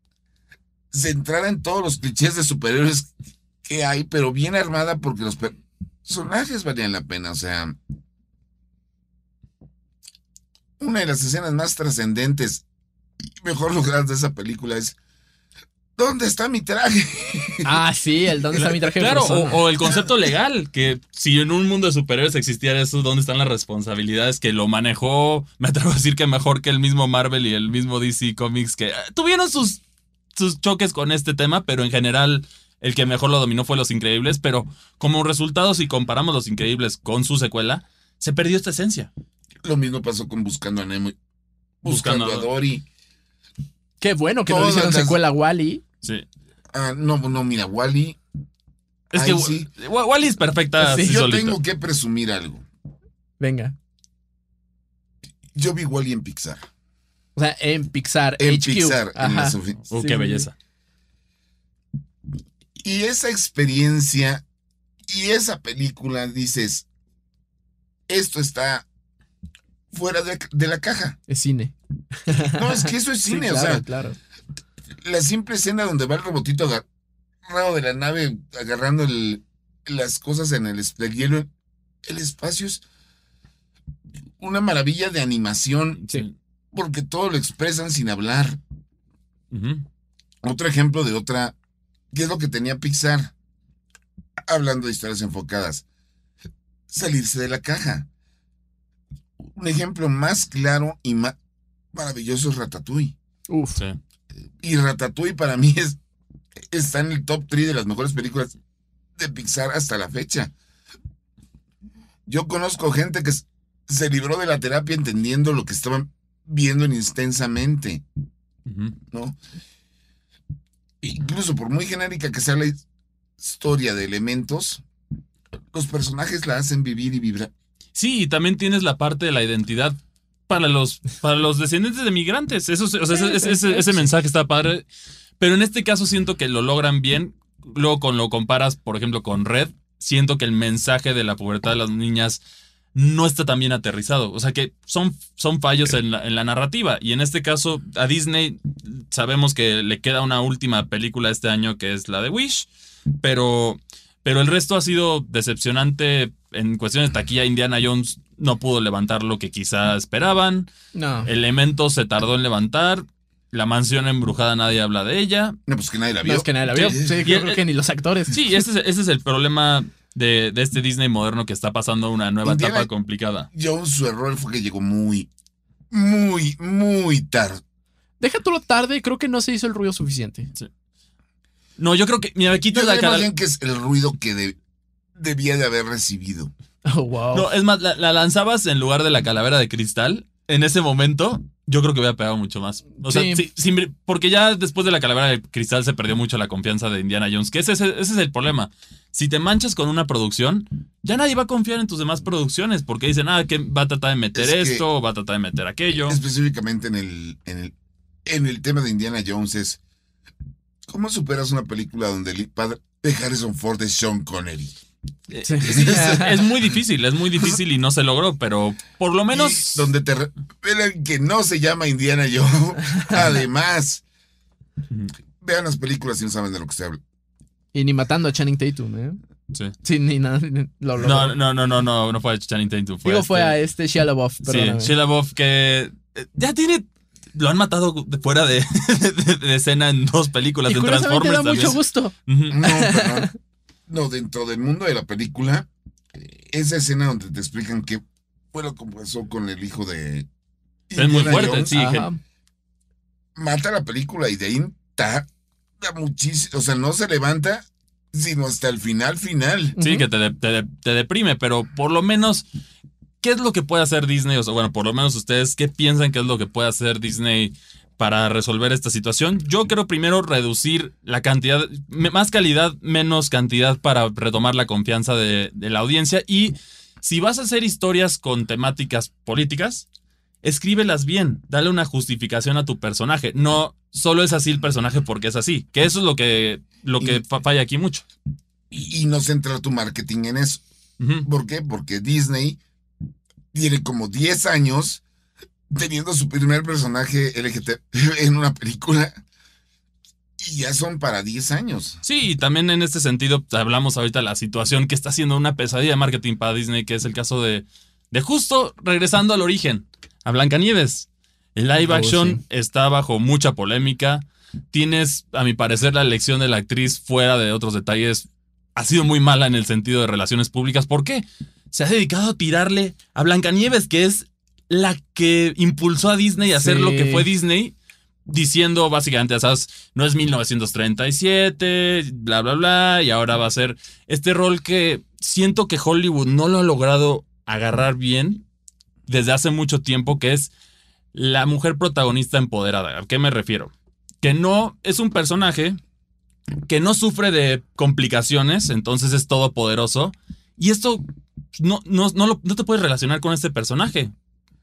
centrada en todos los clichés de superhéroes que hay, pero bien armada porque los personajes valían la pena. O sea, una de las escenas más trascendentes y mejor logradas de esa película es ¿Dónde está mi traje? Ah, sí, el dónde está mi traje Claro, o, o el concepto legal, que si en un mundo de superhéroes existiera eso, ¿dónde están las responsabilidades? Que lo manejó, me atrevo a decir que mejor que el mismo Marvel y el mismo DC Comics, que eh, tuvieron sus, sus choques con este tema, pero en general el que mejor lo dominó fue Los Increíbles, pero como resultado, si comparamos Los Increíbles con su secuela, se perdió esta esencia. Lo mismo pasó con Buscando a Nemo, Buscando Buscando a Dory. Qué bueno que no hicieron las- secuela a Wally. Sí. Ah, no, no, mira, Wally. Es que sí. Wally es perfecta Sí, Yo tengo que presumir algo. Venga. Yo vi Wally en Pixar. O sea, en Pixar. En HQ. Pixar, en ofi- Uh, qué sí, belleza. Y esa experiencia y esa película, dices, esto está fuera de, de la caja. Es cine. No, es que eso es Sí, cine, claro, o sea, claro. la simple escena donde va el robotito agarrado de la nave, agarrando el- las cosas en el hielo, el espacio es una maravilla de animación, Sí. porque todo lo expresan sin hablar. Otro ejemplo de otra, ¿qué es lo que tenía Pixar? Hablando de historias enfocadas. Salirse de la caja. Un ejemplo más claro y más maravilloso es Ratatouille. Uf. Sí. Y Ratatouille para mí es, está en el top 3 de las mejores películas de Pixar hasta la fecha. Yo conozco gente que se libró de la terapia entendiendo lo que estaban viendo intensamente. ¿no? Incluso por muy genérica que sea la his- historia de elementos, los personajes la hacen vivir y vibrar. Sí, y también tienes la parte de la identidad para los, para los descendientes de migrantes. Eso, es- o sea, ese, ese- ese- ese mensaje está padre. Pero en este caso siento que lo logran bien. Luego, con lo comparas, por ejemplo, con Red, siento que el mensaje de la pubertad de las niñas no está tan bien aterrizado. O sea que son, son fallos en la, en la narrativa. Y en este caso, a Disney sabemos que le queda una última película este año que es la de Wish. Pero, pero el resto ha sido decepcionante en cuestiones de taquilla. Indiana Jones no pudo levantar lo que quizá esperaban. No. Elementos se tardó en levantar. La mansión embrujada nadie habla de ella. No, pues que nadie la No vio. es que nadie la vio. Sí. Sí, Y yo creo que ni los actores. Sí, ese es, ese es el problema de, de este Disney moderno que está pasando una nueva Indiana- etapa complicada. Jones, su error fue que llegó muy, muy, muy tarde. Deja tú lo tarde, creo que no se hizo el ruido suficiente. No, yo creo que. Mira, Yo quitas la cara. que es el ruido que de- debía de haber recibido. Oh, wow. No, es más, la, la lanzabas en lugar de la calavera de cristal. En ese momento, yo creo que hubiera pegado mucho más. O sea, Sí. sí, sin- porque ya después de la calavera de cristal se perdió mucho la confianza de Indiana Jones. Que ese, es el- ese es el problema. Si te manchas con una producción, ya nadie va a confiar en tus demás producciones. Porque dicen, ah, que va a tratar de meter Es esto, va a tratar de meter aquello. Específicamente en el, en el, en el tema de Indiana Jones es ¿cómo superas una película donde el padre de Harrison Ford de Sean Connery. Eh, Sí. es, es muy difícil, es muy difícil y no se logró, pero por lo menos. Y donde te revelan que no se llama Indiana Jones. Además, vean las películas si no saben de lo que se habla. Y ni matando a Channing Tatum, ¿eh? Sí. Sí, ni nada. ni- Lo, lo- No, no, no, no, no, no fue a Channing Tatum. Fue Digo, fue este- a este Shia LaBeouf, Sí. Shia LaBeouf que eh, ya tiene. Lo han matado de fuera de, de- de escena en dos películas, y en Transformers da también. mucho gusto. Ujú. No, perdón. No, dentro del mundo de la película, eh, esa escena donde te explican qué fue lo que pasó con el hijo de. Es muy fuerte, Jones, sí. Ajá. Mata la película y de ahí muchísimo. O sea, no se levanta, sino hasta el final, final. Sí, que te, de- te de- te deprime, pero por lo menos, ¿qué es lo que puede hacer Disney? O sea, bueno, por lo menos ustedes, ¿qué piensan que es lo que puede hacer Disney para resolver esta situación? Yo creo primero reducir la cantidad, más calidad, menos cantidad para retomar la confianza de, de la audiencia. Y si vas a hacer historias con temáticas políticas, escríbelas bien, dale una justificación a tu personaje. No solo es así el personaje porque es así, que eso es lo que, lo que Y- falla aquí mucho. Y, no centrar tu marketing en eso. ¿Por qué? Porque Disney tiene como 10 años teniendo su primer personaje LGBT en una película. Y ya son para 10 años. Sí, y también en este sentido hablamos ahorita de la situación que está siendo una pesadilla de marketing para Disney, que es el caso de, de justo regresando al origen, a Blancanieves. El live Oh, action sí. está bajo mucha polémica. Tienes, a mi parecer, la elección de la actriz fuera de otros detalles ha sido muy mala en el sentido de relaciones públicas. ¿Por qué? Se ha dedicado a tirarle a Blancanieves, que es la que impulsó a Disney a hacer Sí. lo que fue Disney, diciendo básicamente, ¿sabes? No es 1937, bla, bla, bla, y ahora va a ser este rol que siento que Hollywood no lo ha logrado agarrar bien desde hace mucho tiempo, que es la mujer protagonista empoderada. ¿A qué me refiero? Que no es un personaje que no sufre de complicaciones, entonces es todopoderoso. Y esto no, no, no, lo- no te puedes relacionar con este personaje.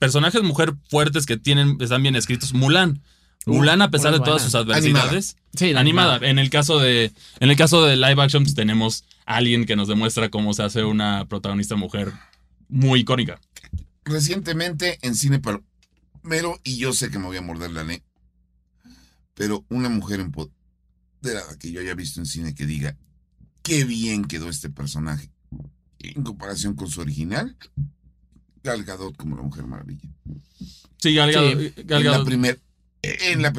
Personajes mujer fuertes que tienen, están bien escritos. Mulan. Uh, Mulan, a pesar de todas sus adversidades, Sí, la animada. En el caso de, en el caso de live action, pues, tenemos a alguien que nos demuestra cómo se hace una protagonista mujer muy icónica. Recientemente en cine palomero, y yo sé que me voy a morder la ley, pero una mujer empoderada que yo haya visto en cine que diga, qué bien quedó este personaje en comparación con su original, Gal Gadot como la Mujer Maravilla. Sí, Gal Gadot- Sí, Gal en la en primera.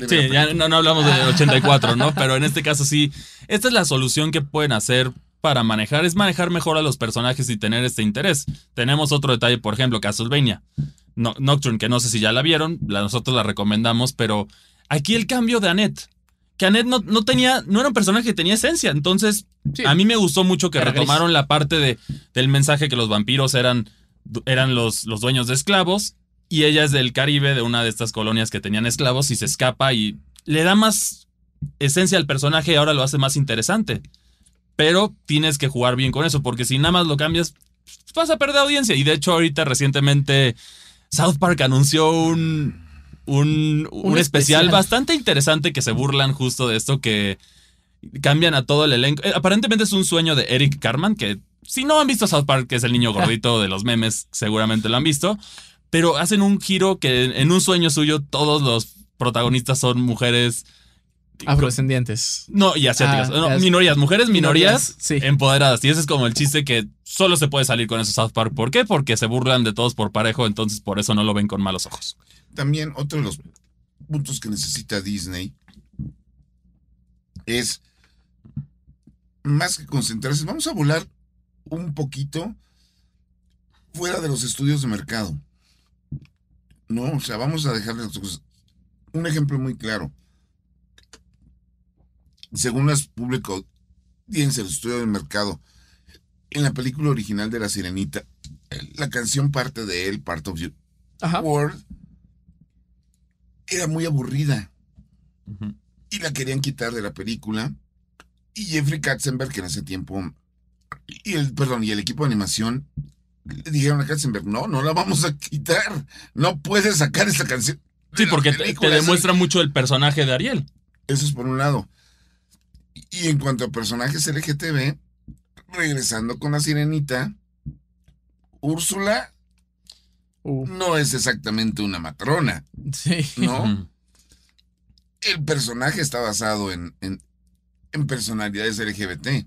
Sí, ya no, no hablamos de 84, ¿no? Pero en este caso sí, esta es la solución que pueden hacer para manejar, es manejar mejor a los personajes y tener este interés. Tenemos otro detalle, por ejemplo, Castlevania, no, Nocturne, que no sé si ya la vieron, la- nosotros la recomendamos, pero aquí el cambio de Annette, que Annette no, no tenía, no era un personaje que tenía esencia, entonces Sí. a mí me gustó mucho que Era gris. retomaron la parte de, del mensaje que los vampiros eran, eran los, los dueños de esclavos y ella es del Caribe, de una de estas colonias que tenían esclavos y se escapa y le da más esencia al personaje y ahora lo hace más interesante. Pero tienes que jugar bien con eso, porque si nada más lo cambias, vas a perder audiencia. Y de hecho, ahorita recientemente South Park anunció un, un, un Un especial, especial. bastante interesante que se burlan justo de esto, que cambian a todo el elenco. Eh, aparentemente es un sueño de Eric Carman, que si no han visto South Park, que es el niño gordito de los memes, seguramente lo han visto. Pero hacen un giro que en un sueño suyo todos los protagonistas son mujeres. Afrodescendientes. No, y asiáticas. Ah, No, minorías, mujeres minorías, Minorías, sí. empoderadas. Y ese es como el chiste que solo se puede salir con eso South Park. ¿Por qué? Porque se burlan de todos por parejo, entonces por eso no lo ven con malos ojos. También otro de los puntos que necesita Disney es más que concentrarse, vamos a volar un poquito fuera de los estudios de mercado. No, o sea, vamos a cosas. Un ejemplo muy claro. Según las público audiencias del estudio de mercado, en la película original de La Sirenita, la canción parte de él, Part of You Ajá. World, era muy aburrida y la querían quitar de la película. Y Jeffrey Katzenberg, que en ese tiempo, y el, perdón, y el equipo de animación, le dijeron a Katzenberg, no, no la vamos a quitar, no puedes sacar esa canción. Sí, porque te, te película". demuestra mucho el personaje de Ariel. Eso es por un lado. Y en cuanto a personajes LGTB, regresando con la sirenita, Úrsula Uh, no es exactamente una matrona, sí. ¿no? El personaje está basado en, en, en personalidades LGBT.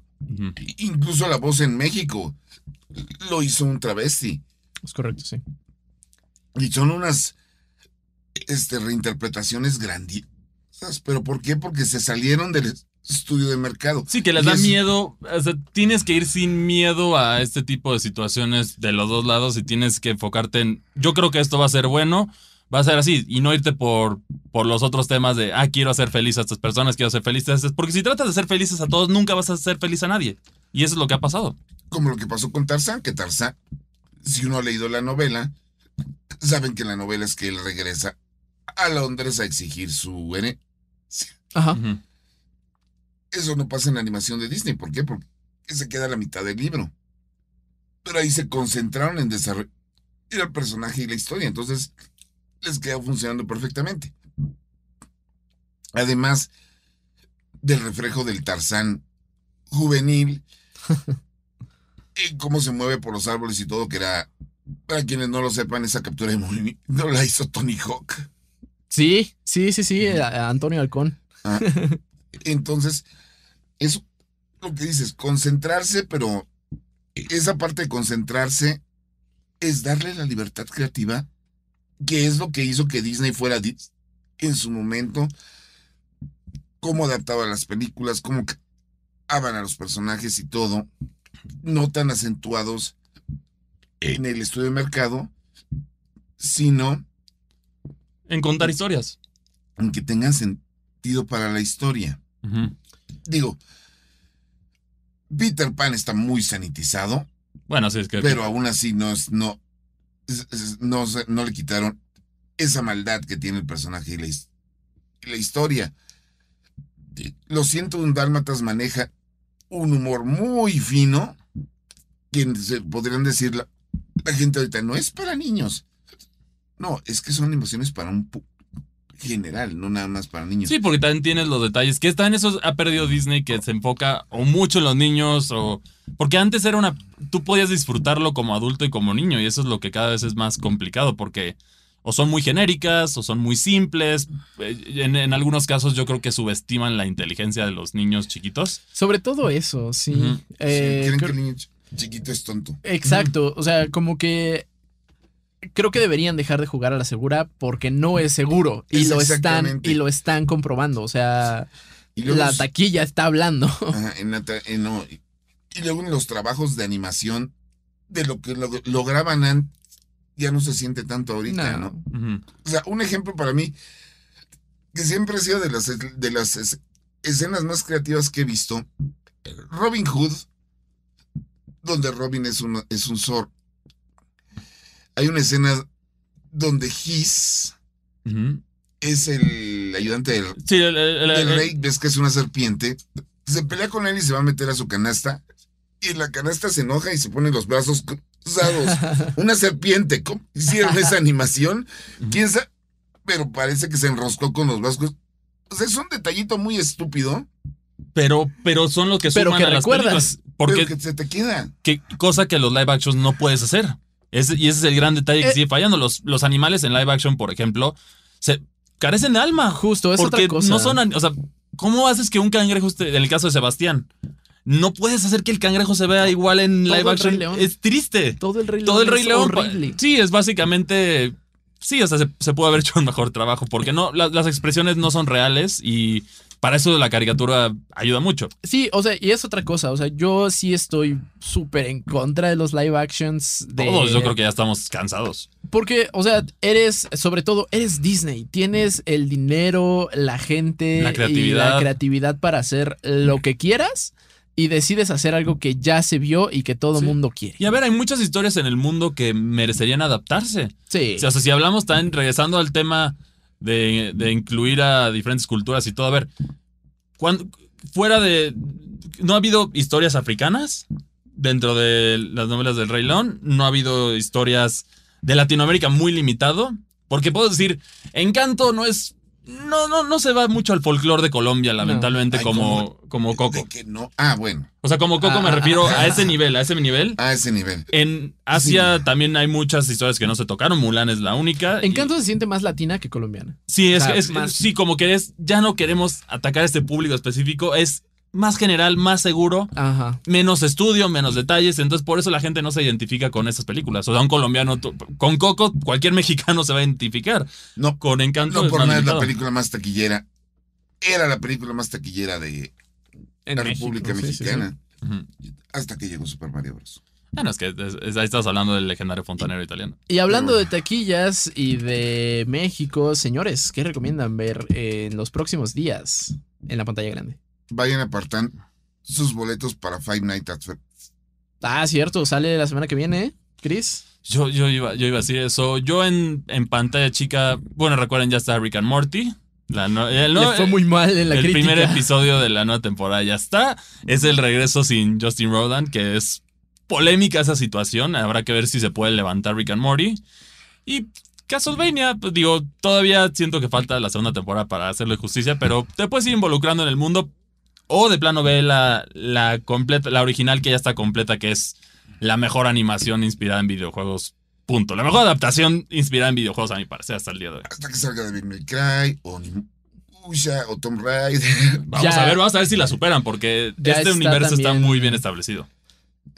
Incluso la voz en México lo hizo un travesti. Es correcto, sí. Y son unas este, reinterpretaciones grandiosas. ¿Pero por qué? Porque se salieron del estudio de mercado. Sí, que les Y da es- miedo. O sea, tienes que ir sin miedo a este tipo de situaciones de los dos lados y tienes que enfocarte en. Yo creo que esto va a ser bueno, va a ser así y no irte por, por los otros temas de, ah, quiero hacer feliz a estas personas, quiero hacer felices a estas. Porque si tratas de ser felices a todos, nunca vas a ser feliz a nadie. Y eso es lo que ha pasado. Como lo que pasó con Tarzán, que Tarzán, si uno ha leído la novela, saben que la novela es que él regresa a Londres a exigir su herencia. Ajá. Eso no pasa en la animación de Disney. ¿Por qué? Porque se queda a la mitad del libro. Pero ahí se concentraron en desarrollar el personaje y la historia. Entonces, les queda funcionando perfectamente. Además del reflejo del Tarzán juvenil, y cómo se mueve por los árboles y todo, que era, para quienes no lo sepan, esa captura de movimiento no la hizo Tony Hawk. Sí, sí, sí, sí, a- Antonio Halcón. Ah, Entonces, eso lo que dices, concentrarse, pero esa parte de concentrarse es darle la libertad creativa, que es lo que hizo que Disney fuera en su momento, cómo adaptaba las películas, cómo creaban a los personajes y todo, no tan acentuados en el estudio de mercado, sino En contar historias. en que tengan sentido para la historia. Digo, Peter Pan está muy sanitizado, Bueno, sí, es que. pero aún así no es, no, no, no le quitaron esa maldad que tiene el personaje y la, y la historia. Lo siento, un Dálmatas maneja un humor muy fino, que se podrían decir la, la gente ahorita, no es para niños. No, es que son emociones para un general, no nada más para niños. Sí, porque también tienes los detalles. Que está en eso ha perdido Disney, que se enfoca o mucho en los niños, o. Porque antes era una. Tú podías disfrutarlo como adulto y como niño, y eso es lo que cada vez es más complicado, porque o son muy genéricas, o son muy simples. Eh, En, en algunos casos, yo creo que subestiman la inteligencia de los niños chiquitos. Sobre todo eso, sí. Eh, creen creo- que el niño ch- chiquito es tonto. Exacto, o sea, como que creo que deberían dejar de jugar a la segura porque no es seguro y Es lo están y lo están comprobando, o sea, Y luego la taquilla está hablando. Ajá, en la ta- en no, y, y luego en los trabajos de animación, de lo que lo- lograban antes, ya no se siente tanto ahorita, No. O sea, un ejemplo para mí, que siempre ha sido de las, de las es- escenas más creativas que he visto, Robin Hood, donde Robin es un, es un zorro. Hay una escena donde His es el ayudante del, Sí, el, el- el- el el- rey, ves que es una serpiente, se pelea con él y se va a meter a su canasta. Y la canasta se enoja y se pone los brazos cruzados. Una serpiente. ¿Cómo hicieron esa animación? ¿Quién sabe? Pero parece que se enroscó con los brazos. O sea, es un detallito muy estúpido, pero, pero son los que Pero suman que a las recuerdas. películas. Porque pero que se te queda. que, cosa que los live actions no puedes hacer. Ese- y ese es el gran detalle que Eh. sigue fallando. Los, los animales en live action, por ejemplo, se carecen de alma. Justo, es porque otra cosa. no son, o sea, ¿cómo haces que un cangrejo en el caso de Sebastián, no puedes hacer que el cangrejo se vea igual en Todo live action? León. Es triste. Todo el Rey Todo el Rey es León. horrible. Sí, es básicamente. Sí, o sea, se, se puede haber hecho un mejor trabajo porque no, la- las expresiones no son reales y para eso la caricatura ayuda mucho. Sí, o sea, y es otra cosa, o sea, yo sí estoy súper en contra de los live actions de Todos yo creo que ya estamos cansados. Porque, o sea, eres, sobre todo, eres Disney. Tienes el dinero, la gente La y creatividad. la creatividad para hacer lo que quieras y decides hacer algo que ya se vio y que todo Sí. mundo quiere. Y a ver, hay muchas historias en el mundo que merecerían adaptarse. Sí. O sea, si hablamos también, regresando al tema de, de incluir a diferentes culturas y todo, a ver, fuera de... ¿No ha habido historias africanas dentro de las novelas del Rey León? ¿No ha habido historias de Latinoamérica muy limitado? Porque puedo decir, Encanto no es no, no, no se va mucho al folclore de Colombia, lamentablemente, Ay, como, como Coco. De que no. Ah, bueno, O sea, como Coco me Ah, refiero ah, a ese nivel, a ese nivel. a ese nivel. En Asia también hay muchas historias que no se tocaron. Mulan es la única. y- Encanto se siente más latina que colombiana. Sí, es, O sea, es- más- sí, como que es, ya no queremos atacar a este público específico, es más general, más seguro, Ajá. menos estudio, menos detalles, entonces por eso la gente no se identifica con esas películas. O sea, un colombiano, con Coco, cualquier mexicano se va a identificar. No, Con Encanto no por nada es la película más taquillera. Era la película más taquillera de En la México, República sí, sí, sí. Mexicana. Hasta que llegó Super Mario Bros. Bueno, es que es- es- ahí estás hablando del legendario fontanero italiano. Y hablando de taquillas y de México, señores, ¿qué recomiendan ver en los próximos días en la pantalla grande? Vayan apartando sus boletos para Five Nights at Freddy's. Ah, cierto, sale la semana que viene, Chris. Yo, yo, iba, yo iba a decir eso. Yo en, en pantalla chica, bueno, recuerden, ya está Rick and Morty. La no- el, Le fue muy mal en la el crítica. primer episodio de la nueva temporada ya está. Es el regreso sin Justin Rodan, que es polémica esa situación. Habrá que ver si se puede levantar Rick and Morty. Y Castlevania, pues digo, todavía siento que falta la segunda temporada para hacerle justicia, pero te puedes ir involucrando en el mundo. O de plano ve la, la completa, la original que ya está completa, que es la mejor animación inspirada en videojuegos. Punto. La mejor adaptación inspirada en videojuegos, a mi parecer, hasta el día de hoy. Hasta que salga Devil May Cry o Usha o Tomb Raider. Vamos Ya. a ver, vamos a ver si la superan, porque este está universo está muy bien establecido.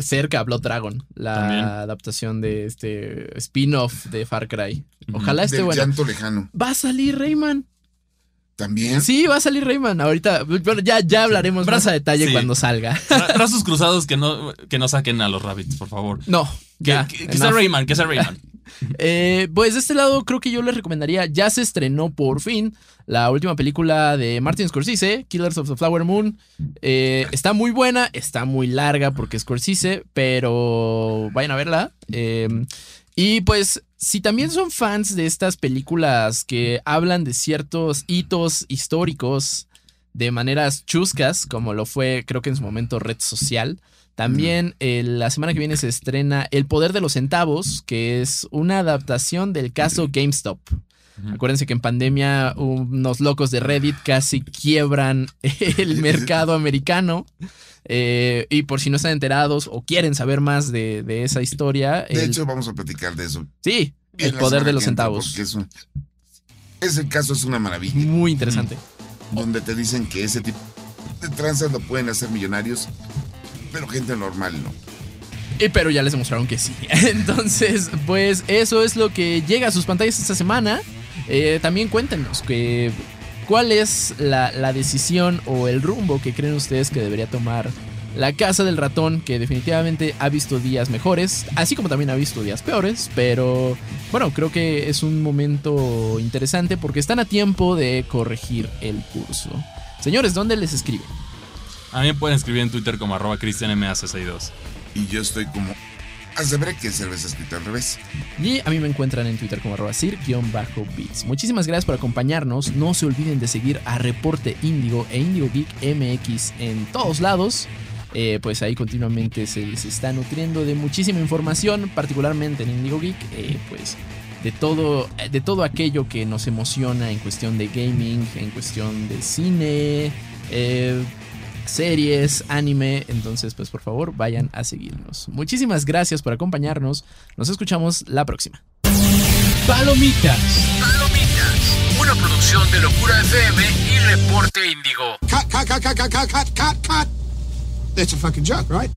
Cerca, Blood Dragon, la También. adaptación de este spin-off de Far Cry. Ojalá esté Del bueno. llanto lejano. Va a salir Rayman. También. Sí, va a salir Rayman. Ahorita, bueno, ya, ya hablaremos más a detalle Sí. cuando salga. Ra- Brazos cruzados que no, que no saquen a los rabbits, por favor. No, Que, ya. que- que sea. Rayman, que sea Rayman. Eh, pues de este lado creo que yo les recomendaría, ya se estrenó por fin la última película de Martin Scorsese, Killers of the Flower Moon. Eh, está muy buena, está muy larga porque es Scorsese, pero vayan a verla. Eh, y pues si también son fans de estas películas que hablan de ciertos hitos históricos de maneras chuscas, como lo fue creo que en su momento Red Social, también eh, la semana que viene se estrena El Poder de los Centavos, que es una adaptación del caso GameStop. Acuérdense que en pandemia unos locos de Reddit casi quiebran el mercado americano. Eh, y por si no están enterados o quieren saber más de, de esa historia, De el- hecho, vamos a platicar de eso. sí, el poder de los centavos. es un- ese caso es una maravilla. Muy interesante. Donde te dicen que ese tipo de tranzas lo pueden hacer millonarios, pero gente normal no. Eh, Pero ya les demostraron que sí. Entonces, pues eso es lo que llega a sus pantallas esta semana. Eh, también cuéntenos que, cuál es la, la decisión o el rumbo que creen ustedes que debería tomar la casa del ratón, que definitivamente ha visto días mejores, así como también ha visto días peores, pero bueno, creo que es un momento interesante porque están a tiempo de corregir el curso. Señores, ¿dónde les escriben? A mí me pueden escribir en Twitter como arroba cristianmac62. Y yo estoy como. Hace que cerveza escrita al revés. Y a mí me encuentran en Twitter como arroba sir-bits. Muchísimas gracias por acompañarnos. No se olviden de seguir a Reporte Índigo e Índigo Geek MX en todos lados. Eh, pues ahí continuamente se, se está nutriendo de muchísima información, particularmente en Indigo Geek, eh, pues de todo, de todo aquello que nos emociona en cuestión de gaming, en cuestión de cine, eh, series, anime. Entonces, pues por favor, vayan a seguirnos. Muchísimas gracias por acompañarnos. Nos escuchamos la próxima. Palomitas. Palomitas. Una producción de Locura FM y Reporte Índigo. Cut, cut, cut, cut, cut, cut, cut, cut. That's a fucking joke, right?